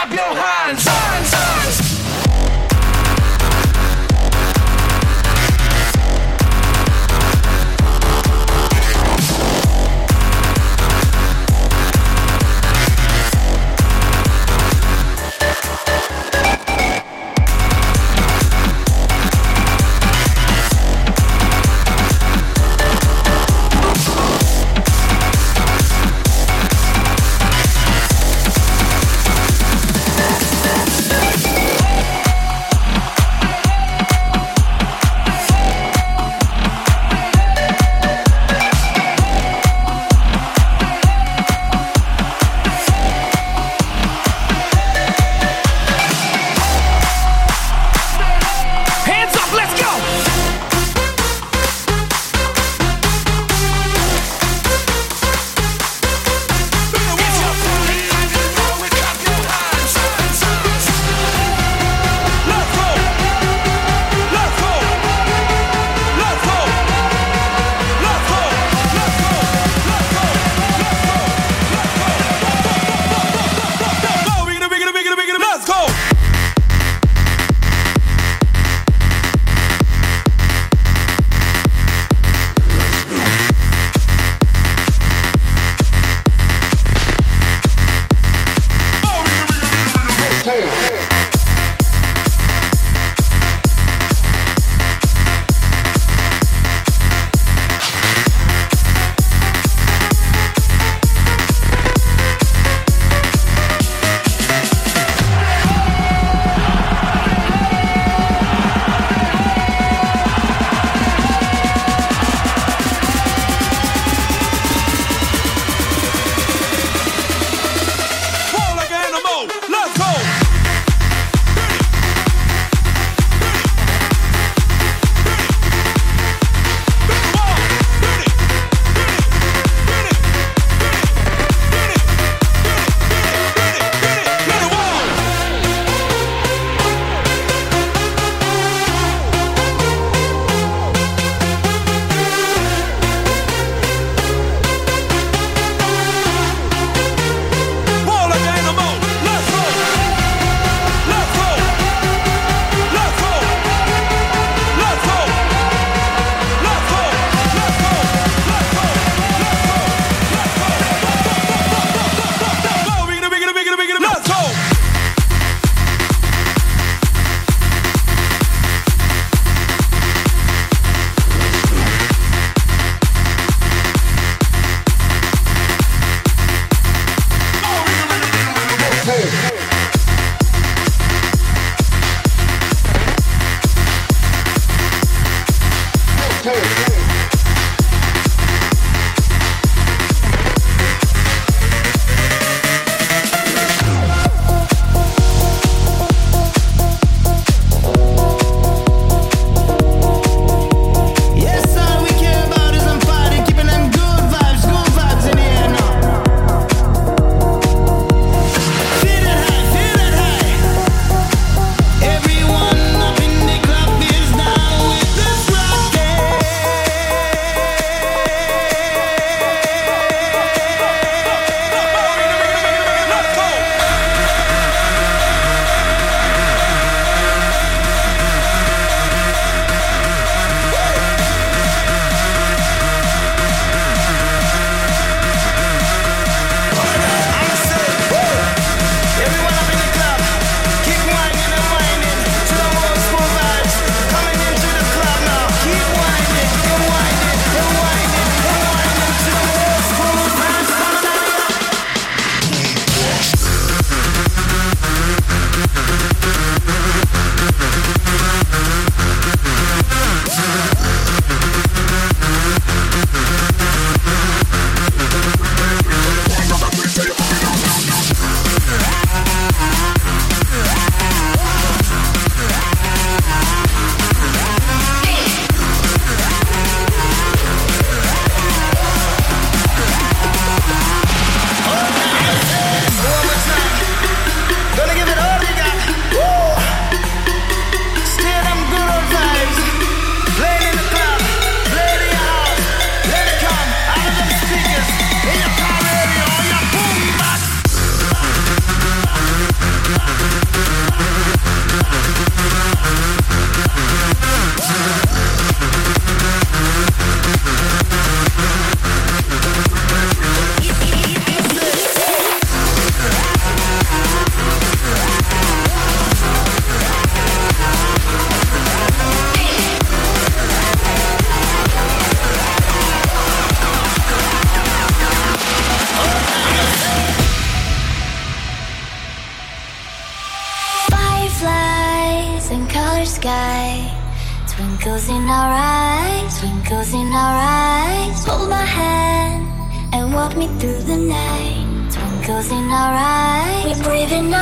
clap your hands. hands, hands.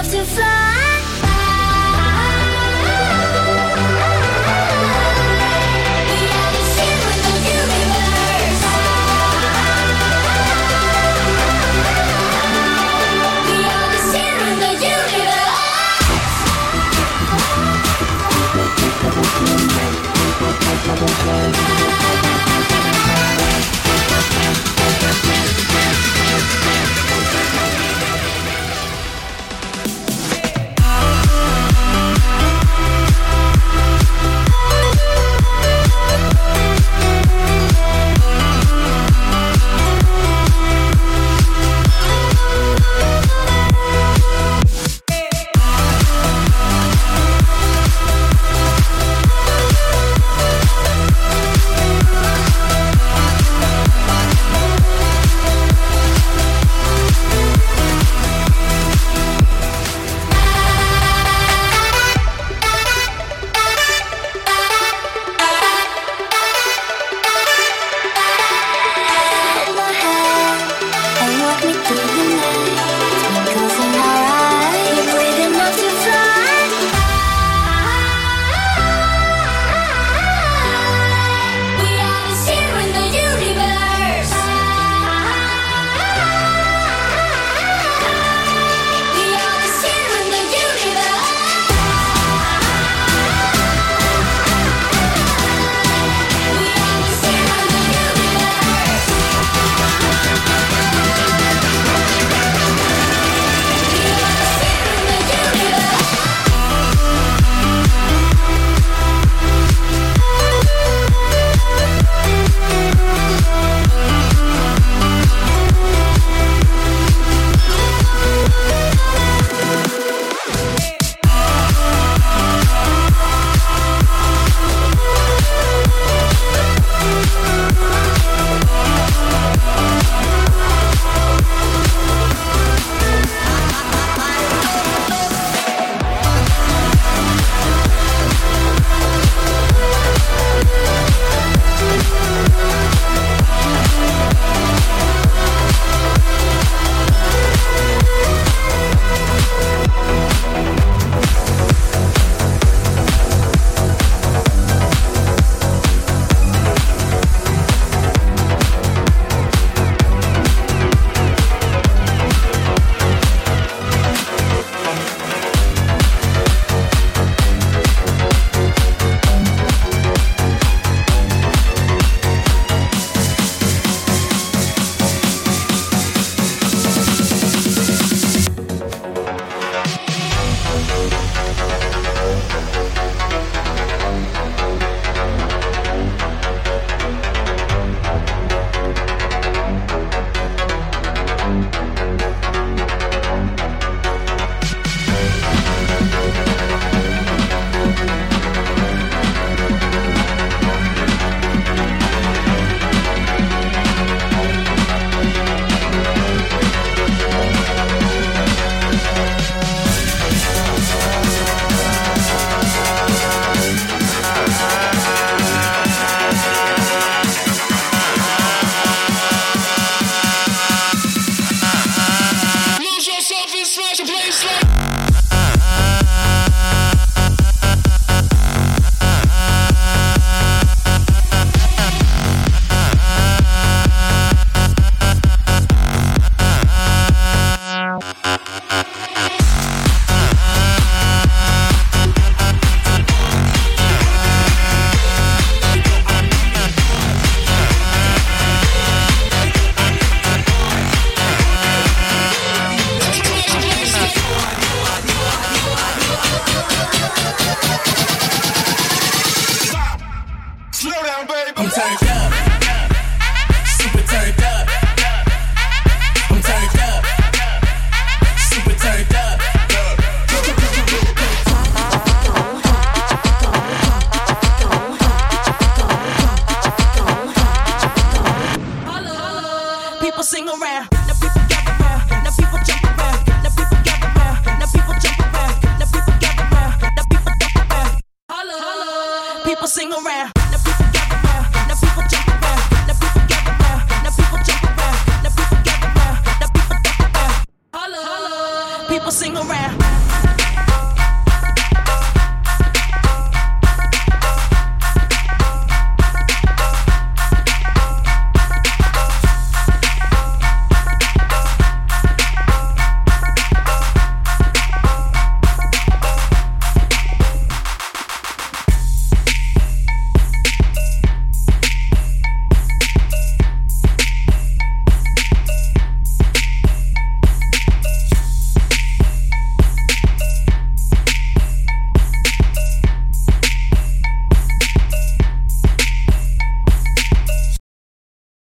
To fly.